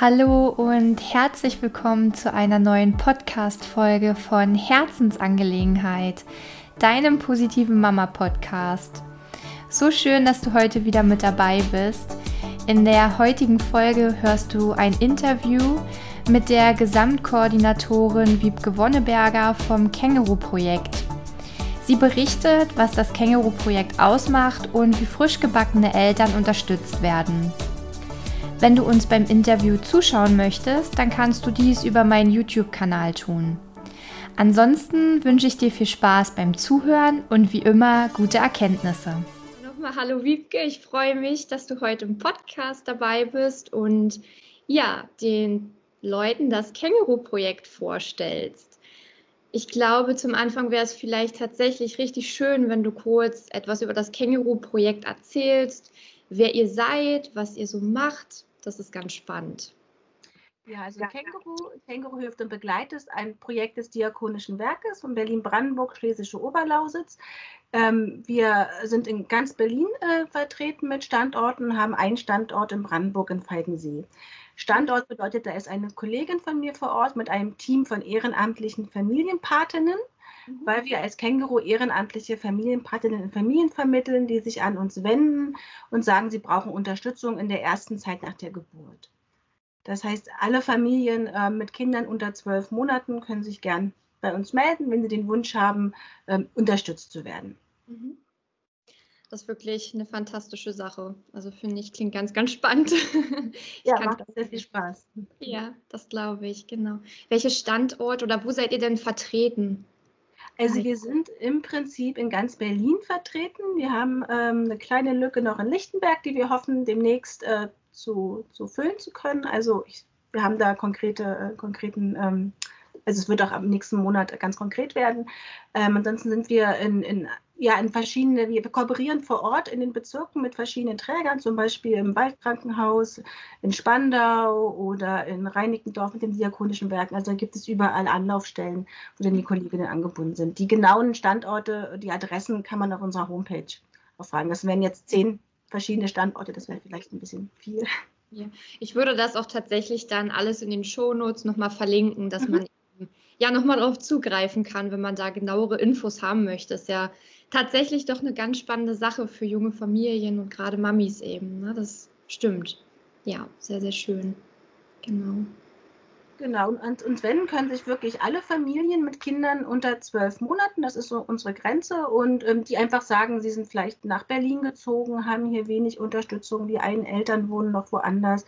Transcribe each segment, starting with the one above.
Hallo und herzlich willkommen zu einer neuen Podcast-Folge von Herzensangelegenheit, deinem positiven Mama-Podcast. So schön, dass du heute wieder mit dabei bist. In der heutigen Folge hörst du ein Interview mit der Gesamtkoordinatorin Wiebke Wonneberger vom Känguru-Projekt. Sie berichtet, was das Känguru-Projekt ausmacht und wie frisch gebackene Eltern unterstützt werden. Wenn du uns beim Interview zuschauen möchtest, dann kannst du dies über meinen YouTube-Kanal tun. Ansonsten wünsche ich dir viel Spaß beim Zuhören und wie immer gute Erkenntnisse. Nochmal hallo Wiebke, ich freue mich, dass du heute im Podcast dabei bist und ja, den Leuten das Känguru-Projekt vorstellst. Ich glaube, zum Anfang wäre es vielleicht tatsächlich richtig schön, wenn du kurz etwas über das Känguru-Projekt erzählst, wer ihr seid, was ihr so macht. Das ist ganz spannend. Ja, also Känguru, Känguru hilft und begleitet ist ein Projekt des Diakonischen Werkes von Berlin-Brandenburg, Schlesische Oberlausitz. Ähm, wir sind in ganz Berlin äh, vertreten mit Standorten, haben einen Standort in Brandenburg in Falkensee. Standort bedeutet, da ist eine Kollegin von mir vor Ort mit einem Team von ehrenamtlichen Familienpatinnen. Weil wir als Känguru ehrenamtliche Familienpatinnen und Familien vermitteln, die sich an uns wenden und sagen, sie brauchen Unterstützung in der ersten Zeit nach der Geburt. Das heißt, alle Familien äh, mit Kindern unter zwölf Monaten können sich gern bei uns melden, wenn sie den Wunsch haben, äh, unterstützt zu werden. Mhm. Das ist wirklich eine fantastische Sache. Also finde ich, klingt ganz, ganz spannend. ja, macht sehr viel Spaß. Ja, das glaube ich, genau. Welche Standort oder wo seid ihr denn vertreten? Also wir sind im Prinzip in ganz Berlin vertreten. Wir haben ähm, eine kleine Lücke noch in Lichtenberg, die wir hoffen demnächst äh, zu, zu füllen zu können. Also ich, wir haben da konkrete, äh, konkreten ähm, also es wird auch am nächsten Monat ganz konkret werden. Ähm, ansonsten sind wir in, in, ja, in verschiedene, wir kooperieren vor Ort in den Bezirken mit verschiedenen Trägern, zum Beispiel im Waldkrankenhaus, in Spandau oder in Reinickendorf mit den Diakonischen Werken. Also da gibt es überall Anlaufstellen, wo dann die Kolleginnen angebunden sind. Die genauen Standorte, die Adressen kann man auf unserer Homepage erfragen. Das wären jetzt zehn verschiedene Standorte, das wäre vielleicht ein bisschen viel. Ja. Ich würde das auch tatsächlich dann alles in den Shownotes nochmal verlinken, dass mhm. man ja nochmal darauf zugreifen kann, wenn man da genauere Infos haben möchte. Ist ja tatsächlich doch eine ganz spannende Sache für junge Familien und gerade Mamis eben. Ne? Das stimmt. Ja, sehr, sehr schön. Genau. Genau, und, und wenn, können sich wirklich alle Familien mit Kindern unter zwölf Monaten, das ist so unsere Grenze, und ähm, die einfach sagen, sie sind vielleicht nach Berlin gezogen, haben hier wenig Unterstützung, die einen Eltern wohnen noch woanders.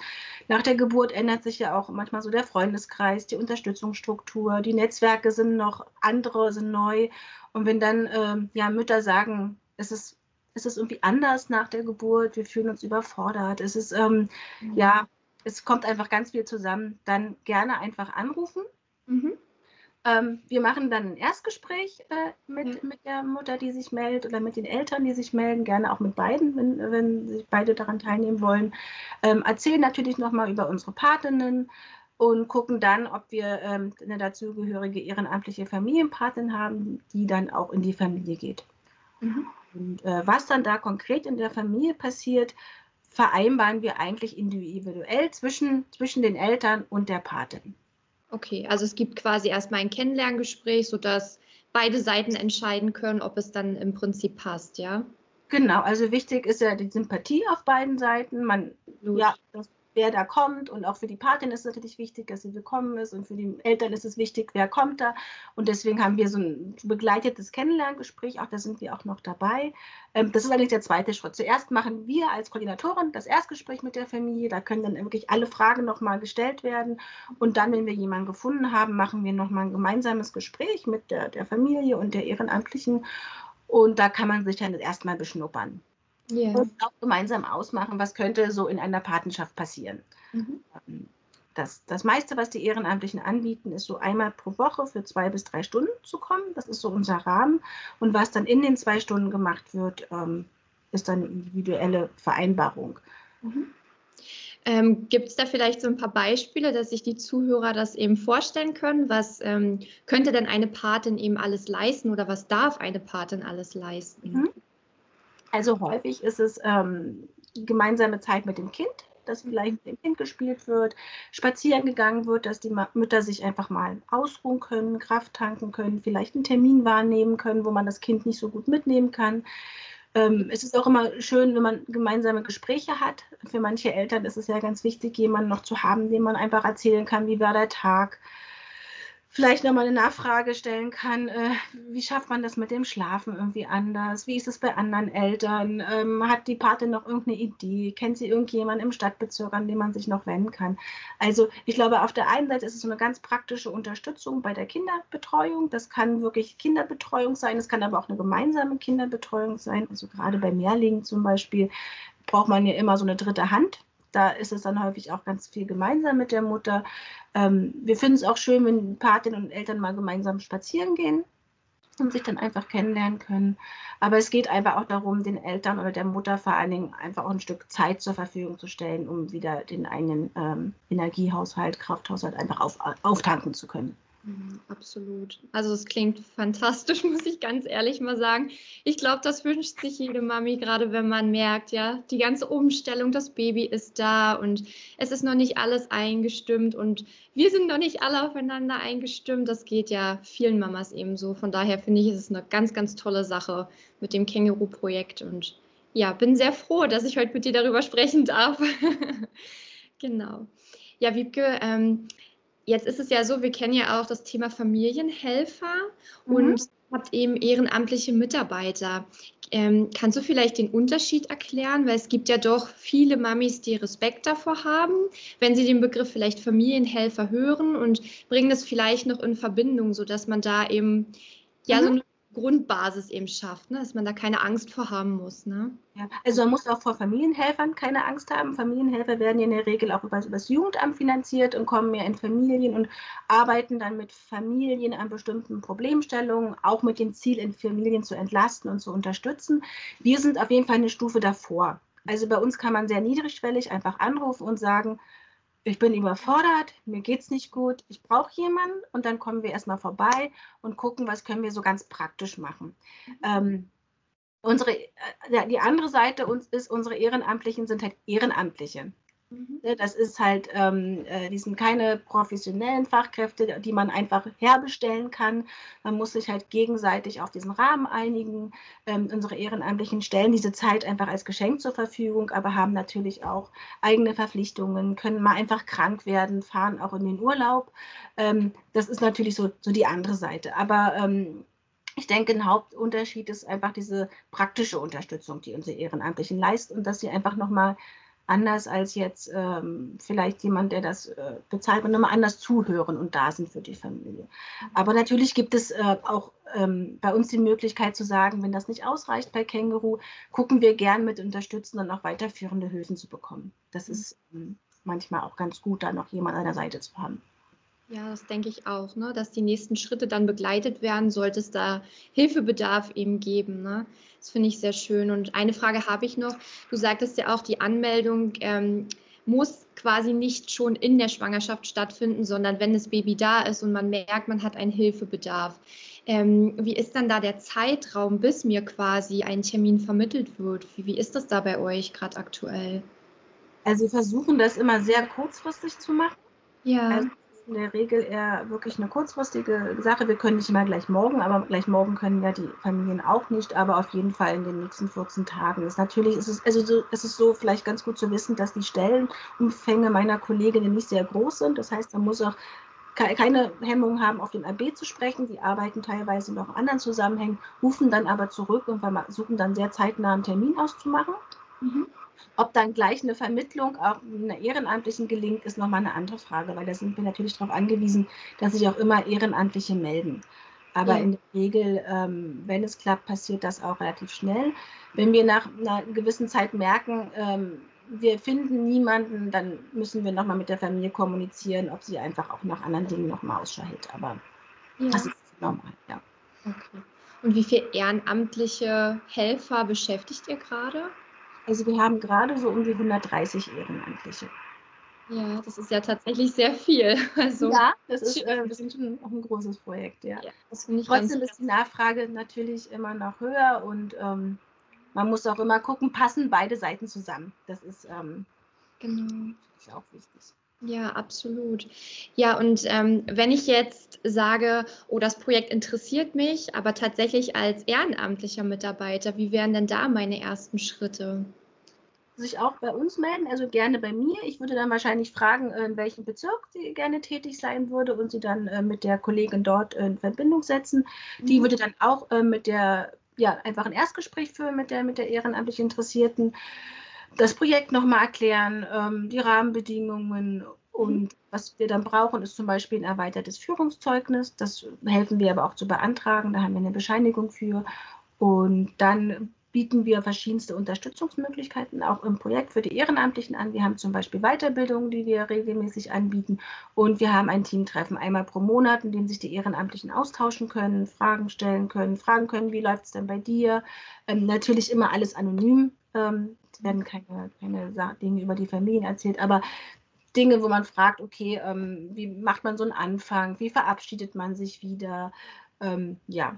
Nach der Geburt ändert sich ja auch manchmal so der Freundeskreis, die Unterstützungsstruktur, die Netzwerke sind noch andere, sind neu. Und wenn dann ähm, ja, Mütter sagen, es ist es ist irgendwie anders nach der Geburt, wir fühlen uns überfordert, es ist ähm, ja es kommt einfach ganz viel zusammen, dann gerne einfach anrufen. Mhm. Ähm, wir machen dann ein Erstgespräch äh, mit, mhm. mit der Mutter, die sich meldet, oder mit den Eltern, die sich melden, gerne auch mit beiden, wenn, wenn sich beide daran teilnehmen wollen. Ähm, erzählen natürlich nochmal über unsere Patinnen und gucken dann, ob wir ähm, eine dazugehörige ehrenamtliche Familienpatin haben, die dann auch in die Familie geht. Mhm. Und äh, was dann da konkret in der Familie passiert, vereinbaren wir eigentlich individuell zwischen, zwischen den Eltern und der Patin. Okay, also es gibt quasi erstmal ein Kennenlerngespräch, sodass beide Seiten entscheiden können, ob es dann im Prinzip passt, ja? Genau, also wichtig ist ja die Sympathie auf beiden Seiten. Man, ja, das wer da kommt. Und auch für die Patin ist es natürlich wichtig, dass sie willkommen ist. Und für die Eltern ist es wichtig, wer kommt da. Und deswegen haben wir so ein begleitetes Kennenlerngespräch. Auch da sind wir auch noch dabei. Ähm, das ist eigentlich der zweite Schritt. Zuerst machen wir als Koordinatorin das Erstgespräch mit der Familie. Da können dann wirklich alle Fragen nochmal gestellt werden. Und dann, wenn wir jemanden gefunden haben, machen wir nochmal ein gemeinsames Gespräch mit der, der Familie und der Ehrenamtlichen. Und da kann man sich dann erstmal beschnuppern. Yeah. Und auch gemeinsam ausmachen, was könnte so in einer Patenschaft passieren. Mhm. Ähm, das, das meiste, was die Ehrenamtlichen anbieten, ist so einmal pro Woche für zwei bis drei Stunden zu kommen. Das ist so unser Rahmen. Und was dann in den zwei Stunden gemacht wird, ähm, ist dann eine individuelle Vereinbarung. Mhm. Ähm, Gibt es da vielleicht so ein paar Beispiele, dass sich die Zuhörer das eben vorstellen können? Was ähm, könnte denn eine Patin eben alles leisten oder was darf eine Patin alles leisten? Mhm. Also häufig ist es ähm, gemeinsame Zeit mit dem Kind, dass vielleicht mit dem Kind gespielt wird, spazieren gegangen wird, dass die Mütter sich einfach mal ausruhen können, Kraft tanken können, vielleicht einen Termin wahrnehmen können, wo man das Kind nicht so gut mitnehmen kann. Ähm, es ist auch immer schön, wenn man gemeinsame Gespräche hat. Für manche Eltern ist es ja ganz wichtig, jemanden noch zu haben, dem man einfach erzählen kann, wie war der Tag, vielleicht nochmal eine Nachfrage stellen kann, äh, wie schafft man das mit dem Schlafen irgendwie anders? Wie ist es bei anderen Eltern? Ähm, hat die Patin noch irgendeine Idee? Kennt sie irgendjemanden im Stadtbezirk, an den man sich noch wenden kann? Also ich glaube, auf der einen Seite ist es so eine ganz praktische Unterstützung bei der Kinderbetreuung. Das kann wirklich Kinderbetreuung sein, es kann aber auch eine gemeinsame Kinderbetreuung sein. Also gerade bei Mehrlingen zum Beispiel braucht man ja immer so eine dritte Hand da ist es dann häufig auch ganz viel gemeinsam mit der Mutter. Ähm, wir finden es auch schön, wenn Patinnen und Eltern mal gemeinsam spazieren gehen und sich dann einfach kennenlernen können. Aber es geht einfach auch darum, den Eltern oder der Mutter vor allen Dingen einfach auch ein Stück Zeit zur Verfügung zu stellen, um wieder den eigenen ähm, Energiehaushalt, Krafthaushalt einfach auf, auftanken zu können. Absolut. Also es klingt fantastisch, muss ich ganz ehrlich mal sagen. Ich glaube, das wünscht sich jede Mami, gerade wenn man merkt, ja, die ganze Umstellung, das Baby ist da und es ist noch nicht alles eingestimmt und wir sind noch nicht alle aufeinander eingestimmt. Das geht ja vielen Mamas ebenso. Von daher finde ich, ist es eine ganz, ganz tolle Sache mit dem Känguru-Projekt und ja, bin sehr froh, dass ich heute mit dir darüber sprechen darf. genau. Ja, Wiebke, ähm, jetzt ist es ja so, wir kennen ja auch das Thema Familienhelfer mhm. und habt eben ehrenamtliche Mitarbeiter. Ähm, kannst du vielleicht den Unterschied erklären? Weil es gibt ja doch viele Mamis, die Respekt davor haben, wenn sie den Begriff vielleicht Familienhelfer hören und bringen das vielleicht noch in Verbindung, sodass man da eben ja mhm. so eine Grundbasis eben schafft, ne? dass man da keine Angst vor haben muss. Ne? Ja, also man muss auch vor Familienhelfern keine Angst haben. Familienhelfer werden ja in der Regel auch über, über das Jugendamt finanziert und kommen mehr in Familien und arbeiten dann mit Familien an bestimmten Problemstellungen, auch mit dem Ziel, in Familien zu entlasten und zu unterstützen. Wir sind auf jeden Fall eine Stufe davor. Also bei uns kann man sehr niedrigschwellig einfach anrufen und sagen, ich bin überfordert, mir geht es nicht gut, ich brauche jemanden und dann kommen wir erstmal vorbei und gucken, was können wir so ganz praktisch machen. Ähm, unsere, äh, die andere Seite uns ist, unsere Ehrenamtlichen sind halt Ehrenamtliche. Mhm. Ne, das ist halt, ähm, äh, die sind keine professionellen Fachkräfte, die man einfach herbestellen kann. Man muss sich halt gegenseitig auf diesen Rahmen einigen. Ähm, unsere Ehrenamtlichen stellen diese Zeit einfach als Geschenk zur Verfügung, aber haben natürlich auch eigene Verpflichtungen, können mal einfach krank werden, fahren auch in den Urlaub. Ähm, das ist natürlich so, so die andere Seite. Aber ähm, ich denke, ein Hauptunterschied ist einfach diese praktische Unterstützung, die unsere Ehrenamtlichen leisten und dass sie einfach nochmal anders als jetzt ähm, vielleicht jemand, der das äh, bezahlt, und nochmal anders zuhören und da sind für die Familie. Aber natürlich gibt es äh, auch ähm, bei uns die Möglichkeit zu sagen, wenn das nicht ausreicht bei Känguru, gucken wir gern mit unterstützen und auch weiterführende Hilfen zu bekommen. Das ist ähm, manchmal auch ganz gut, da noch jemand an der Seite zu haben. Ja, das denke ich auch, ne? dass die nächsten Schritte dann begleitet werden, sollte es da Hilfebedarf eben geben. Ne? Das finde ich sehr schön. Und eine Frage habe ich noch. Du sagtest ja auch, die Anmeldung ähm, muss quasi nicht schon in der Schwangerschaft stattfinden, sondern wenn das Baby da ist und man merkt, man hat einen Hilfebedarf. Ähm, wie ist dann da der Zeitraum, bis mir quasi ein Termin vermittelt wird? Wie, wie ist das da bei euch gerade aktuell? Also wir versuchen das immer sehr kurzfristig zu machen. Ja. Also in der Regel eher wirklich eine kurzfristige Sache. Wir können nicht immer gleich morgen, aber gleich morgen können ja die Familien auch nicht, aber auf jeden Fall in den nächsten 14 Tagen ist natürlich, ist es, also so, ist es so vielleicht ganz gut zu wissen, dass die Stellenumfänge meiner Kolleginnen nicht sehr groß sind. Das heißt, man muss auch keine Hemmung haben, auf dem RB zu sprechen. Die arbeiten teilweise noch in anderen Zusammenhängen, rufen dann aber zurück und versuchen dann sehr zeitnah einen Termin auszumachen. Mhm. Ob dann gleich eine Vermittlung auch einer Ehrenamtlichen gelingt, ist nochmal eine andere Frage, weil da sind wir natürlich darauf angewiesen, dass sich auch immer Ehrenamtliche melden. Aber ja. in der Regel, ähm, wenn es klappt, passiert das auch relativ schnell. Wenn wir nach einer gewissen Zeit merken, ähm, wir finden niemanden, dann müssen wir nochmal mit der Familie kommunizieren, ob sie einfach auch nach anderen Dingen nochmal Ausschau hält. Aber ja. das ist normal, ja. Okay. Und wie viele ehrenamtliche Helfer beschäftigt ihr gerade? Also wir haben gerade so um die 130 Ehrenamtliche. Ja, das ist ja tatsächlich sehr viel. Also, ja, das ist, äh, das ist schon auch ein großes Projekt, ja. ja Trotzdem ist die Nachfrage natürlich immer noch höher und ähm, man muss auch immer gucken, passen beide Seiten zusammen. Das ist, ähm, Genau. Das ist auch wichtig. Ja, absolut. Ja, und ähm, wenn ich jetzt sage, oh, das Projekt interessiert mich, aber tatsächlich als ehrenamtlicher Mitarbeiter, wie wären denn da meine ersten Schritte? Sich auch bei uns melden, also gerne bei mir. Ich würde dann wahrscheinlich fragen, in welchem Bezirk sie gerne tätig sein würde und sie dann äh, mit der Kollegin dort in Verbindung setzen. Die mhm. würde dann auch äh, mit der, ja, einfach ein Erstgespräch führen mit der, mit der ehrenamtlich Interessierten das Projekt nochmal erklären, ähm, die Rahmenbedingungen und was wir dann brauchen, ist zum Beispiel ein erweitertes Führungszeugnis. Das helfen wir aber auch zu beantragen. Da haben wir eine Bescheinigung für. Und dann bieten wir verschiedenste Unterstützungsmöglichkeiten auch im Projekt für die Ehrenamtlichen an. Wir haben zum Beispiel Weiterbildungen, die wir regelmäßig anbieten. Und wir haben ein Teamtreffen einmal pro Monat, in dem sich die Ehrenamtlichen austauschen können, Fragen stellen können, fragen können, wie läuft es denn bei dir? Ähm, natürlich immer alles anonym. Ähm, es werden keine, keine Dinge über die Familien erzählt, aber Dinge, wo man fragt, okay, ähm, wie macht man so einen Anfang, wie verabschiedet man sich wieder, ähm, ja,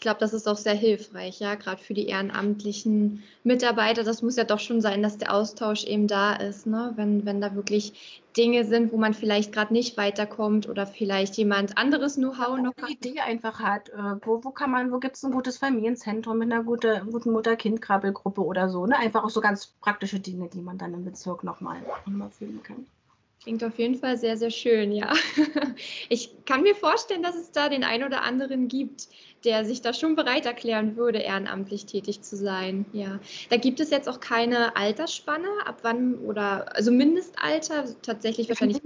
ich glaube, das ist auch sehr hilfreich, ja, gerade für die ehrenamtlichen Mitarbeiter. Das muss ja doch schon sein, dass der Austausch eben da ist, ne? wenn, wenn da wirklich Dinge sind, wo man vielleicht gerade nicht weiterkommt oder vielleicht jemand anderes Know-how noch eine Idee einfach hat. Äh, wo, wo kann man, wo gibt es ein gutes Familienzentrum mit einer gute, guten Mutter-Kind-Krabbelgruppe oder so, ne? Einfach auch so ganz praktische Dinge, die man dann im Bezirk nochmal noch mal fühlen kann. Klingt auf jeden Fall sehr, sehr schön, ja. Ich kann mir vorstellen, dass es da den einen oder anderen gibt, der sich da schon bereit erklären würde, ehrenamtlich tätig zu sein. Ja, da gibt es jetzt auch keine Altersspanne, ab wann oder also Mindestalter tatsächlich wahrscheinlich.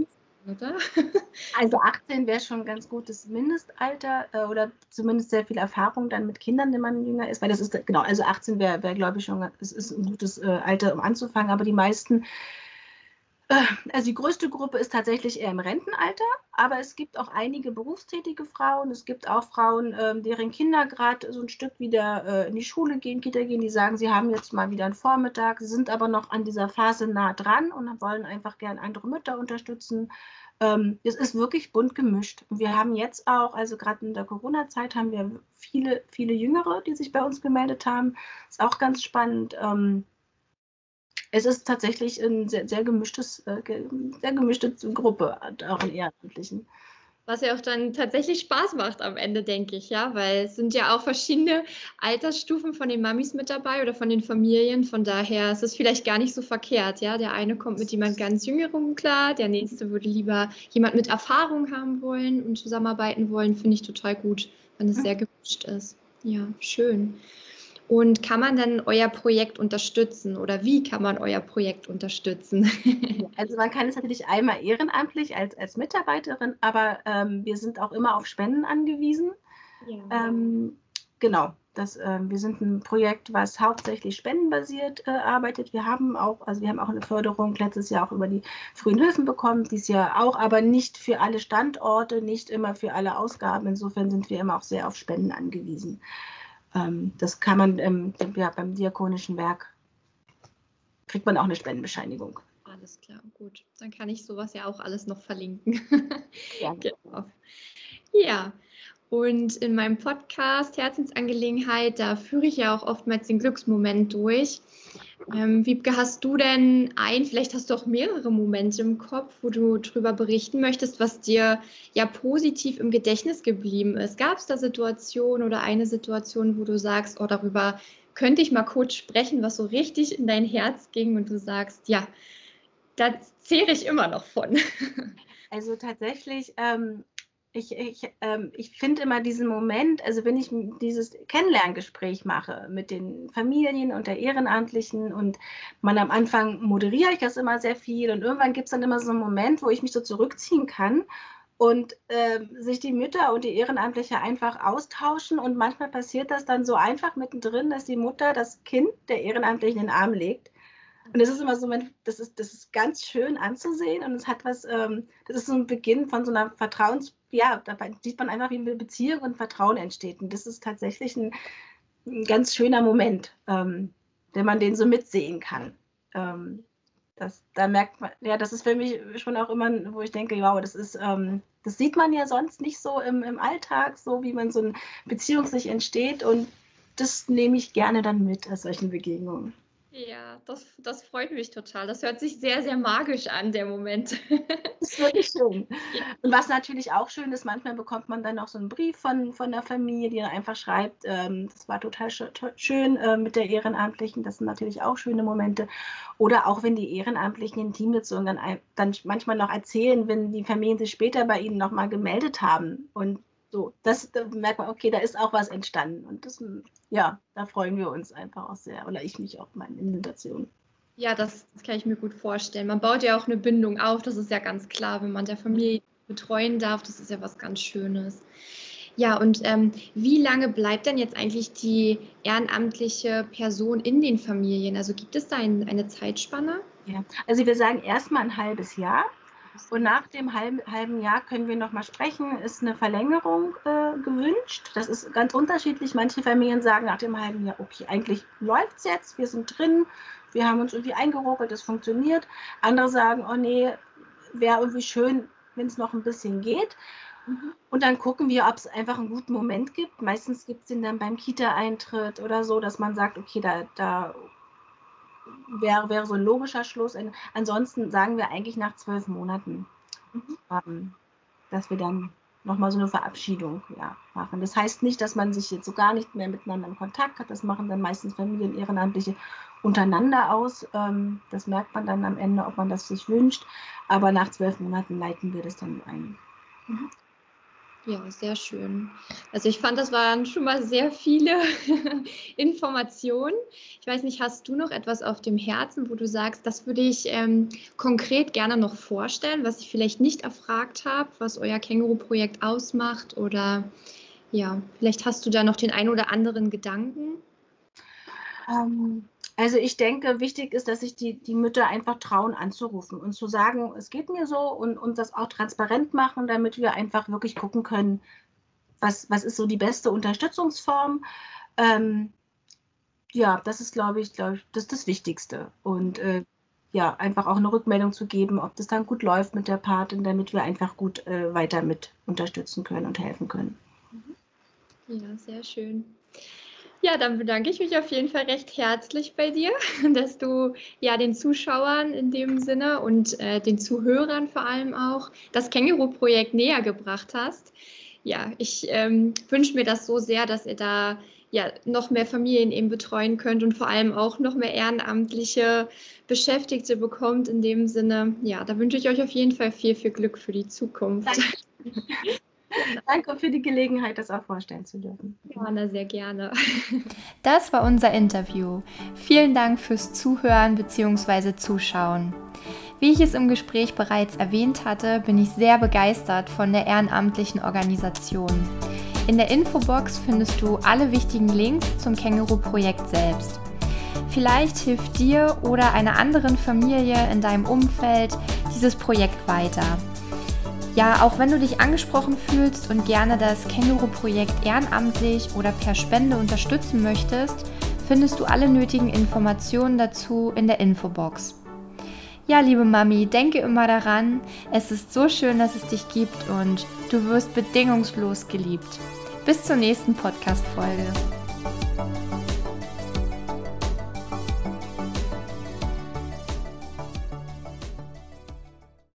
Oder? Also 18 wäre schon ein ganz gutes Mindestalter äh, oder zumindest sehr viel Erfahrung dann mit Kindern, wenn man jünger ist, weil das ist genau, also 18 wäre, wär, glaube ich schon, es ist ein gutes äh, Alter, um anzufangen, aber die meisten also die größte Gruppe ist tatsächlich eher im Rentenalter, aber es gibt auch einige berufstätige Frauen. Es gibt auch Frauen, ähm, deren Kinder gerade so ein Stück wieder äh, in die Schule gehen, Kita gehen, die sagen, sie haben jetzt mal wieder einen Vormittag, sind aber noch an dieser Phase nah dran und wollen einfach gern andere Mütter unterstützen. Ähm, es ist wirklich bunt gemischt. Wir haben jetzt auch, also gerade in der Corona-Zeit, haben wir viele, viele Jüngere, die sich bei uns gemeldet haben. Ist auch ganz spannend. Es ist tatsächlich ein sehr, sehr gemischtes, äh, sehr gemischte Gruppe, auch in Ehrenamtlichen. Was ja auch dann tatsächlich Spaß macht am Ende, denke ich, ja, weil es sind ja auch verschiedene Altersstufen von den Mamis mit dabei oder von den Familien. Von daher ist es vielleicht gar nicht so verkehrt, ja. Der eine kommt mit jemand ganz Jüngerem klar, der nächste würde lieber jemand mit Erfahrung haben wollen und zusammenarbeiten wollen. Finde ich total gut, wenn es sehr gemischt ist. Ja, schön. Und kann man dann euer Projekt unterstützen oder wie kann man euer Projekt unterstützen? Also man kann es natürlich einmal ehrenamtlich als, als Mitarbeiterin, aber ähm, wir sind auch immer auf Spenden angewiesen. Ja. Ähm, genau, das, äh, wir sind ein Projekt, was hauptsächlich spendenbasiert äh, arbeitet. Wir haben auch, also wir haben auch eine Förderung letztes Jahr auch über die frühen Hilfen bekommen, dieses Jahr auch, aber nicht für alle Standorte, nicht immer für alle Ausgaben. Insofern sind wir immer auch sehr auf Spenden angewiesen. Ähm, das kann man ähm, ja, beim diakonischen Werk, kriegt man auch eine Spendenbescheinigung. Alles klar, gut. Dann kann ich sowas ja auch alles noch verlinken. Ja. genau. Ja, und in meinem Podcast Herzensangelegenheit, da führe ich ja auch oftmals den Glücksmoment durch. Ähm, Wiebke, hast du denn ein, vielleicht hast du auch mehrere Momente im Kopf, wo du darüber berichten möchtest, was dir ja positiv im Gedächtnis geblieben ist? Gab es da Situationen oder eine Situation, wo du sagst, oh, darüber könnte ich mal kurz sprechen, was so richtig in dein Herz ging und du sagst, ja, da zehre ich immer noch von. Also tatsächlich ähm, ich, ich, ähm, ich finde immer diesen Moment, also wenn ich dieses Kennenlerngespräch mache mit den Familien und der Ehrenamtlichen und man am Anfang moderiere ich das immer sehr viel und irgendwann gibt es dann immer so einen Moment, wo ich mich so zurückziehen kann und äh, sich die Mütter und die Ehrenamtliche einfach austauschen und manchmal passiert das dann so einfach mittendrin, dass die Mutter das Kind der Ehrenamtlichen in den Arm legt und das ist immer so, das ist, das ist ganz schön anzusehen und es hat was, ähm, das ist so ein Beginn von so einer Vertrauens, ja, da sieht man einfach, wie eine Beziehung und Vertrauen entsteht. Und das ist tatsächlich ein, ein ganz schöner Moment, ähm, wenn man den so mitsehen kann. Ähm, das, da merkt man, ja, das ist für mich schon auch immer, wo ich denke, wow, das ist, ähm, das sieht man ja sonst nicht so im, im Alltag, so wie man so eine Beziehung sich entsteht und das nehme ich gerne dann mit aus solchen Begegnungen. Ja, das, das freut mich total. Das hört sich sehr, sehr magisch an, der Moment. Das ist wirklich schön. Und was natürlich auch schön ist, manchmal bekommt man dann noch so einen Brief von, von der Familie, die dann einfach schreibt, ähm, das war total schön äh, mit der Ehrenamtlichen. Das sind natürlich auch schöne Momente. Oder auch wenn die Ehrenamtlichen in Teamsitzungen dann, dann manchmal noch erzählen, wenn die Familien sich später bei ihnen nochmal gemeldet haben und so, das da merkt man, okay, da ist auch was entstanden. Und das, ja, da freuen wir uns einfach auch sehr. Oder ich mich auch in den Situationen. Ja, das, das, kann ich mir gut vorstellen. Man baut ja auch eine Bindung auf, das ist ja ganz klar, wenn man der Familie betreuen darf, das ist ja was ganz Schönes. Ja, und ähm, wie lange bleibt denn jetzt eigentlich die ehrenamtliche Person in den Familien? Also gibt es da ein, eine Zeitspanne? Ja, also wir sagen erstmal ein halbes Jahr. Und nach dem halben, halben Jahr können wir nochmal sprechen, ist eine Verlängerung äh, gewünscht. Das ist ganz unterschiedlich. Manche Familien sagen nach dem halben Jahr, okay, eigentlich läuft es jetzt, wir sind drin, wir haben uns irgendwie eingeruckelt, es funktioniert. Andere sagen, oh nee, wäre irgendwie schön, wenn es noch ein bisschen geht. Mhm. Und dann gucken wir, ob es einfach einen guten Moment gibt. Meistens gibt es den dann beim Kita-Eintritt oder so, dass man sagt, okay, da, da wäre, wäre so ein logischer Schluss. Ansonsten sagen wir eigentlich nach zwölf Monaten, mhm. ähm, dass wir dann nochmal so eine Verabschiedung ja, machen. Das heißt nicht, dass man sich jetzt so gar nicht mehr miteinander in Kontakt hat. Das machen dann meistens Familien Ehrenamtliche untereinander aus. Ähm, das merkt man dann am Ende, ob man das sich wünscht. Aber nach zwölf Monaten leiten wir das dann ein. Mhm. Ja, sehr schön. Also ich fand, das waren schon mal sehr viele Informationen. Ich weiß nicht, hast du noch etwas auf dem Herzen, wo du sagst, das würde ich ähm, konkret gerne noch vorstellen, was ich vielleicht nicht erfragt habe, was euer Känguru-Projekt ausmacht? Oder ja, vielleicht hast du da noch den ein oder anderen Gedanken? Ähm, also ich denke, wichtig ist, dass sich die, die Mütter einfach trauen anzurufen und zu sagen, es geht mir so und, und das auch transparent machen, damit wir einfach wirklich gucken können, was, was ist so die beste Unterstützungsform. Ähm, ja, das ist, glaube ich, glaub ich, das das Wichtigste. Und äh, ja, einfach auch eine Rückmeldung zu geben, ob das dann gut läuft mit der Patin, damit wir einfach gut äh, weiter mit unterstützen können und helfen können. Ja, sehr schön. Ja, dann bedanke ich mich auf jeden Fall recht herzlich bei dir, dass du ja den Zuschauern in dem Sinne und äh, den Zuhörern vor allem auch das Känguru-Projekt näher gebracht hast. Ja, ich ähm, wünsche mir das so sehr, dass ihr da ja noch mehr Familien eben betreuen könnt und vor allem auch noch mehr ehrenamtliche Beschäftigte bekommt in dem Sinne. Ja, da wünsche ich euch auf jeden Fall viel, viel Glück für die Zukunft. Danke. Danke für die Gelegenheit, das auch vorstellen zu dürfen. Gerne, sehr gerne. Das war unser Interview. Vielen Dank fürs Zuhören bzw. Zuschauen. Wie ich es im Gespräch bereits erwähnt hatte, bin ich sehr begeistert von der ehrenamtlichen Organisation. In der Infobox findest du alle wichtigen Links zum Känguru-Projekt selbst. Vielleicht hilft dir oder einer anderen Familie in deinem Umfeld dieses Projekt weiter. Ja, auch wenn du dich angesprochen fühlst und gerne das Känguru-Projekt ehrenamtlich oder per Spende unterstützen möchtest, findest du alle nötigen Informationen dazu in der Infobox. Ja, liebe Mami, denke immer daran, es ist so schön, dass es dich gibt und du wirst bedingungslos geliebt. Bis zur nächsten Podcast-Folge.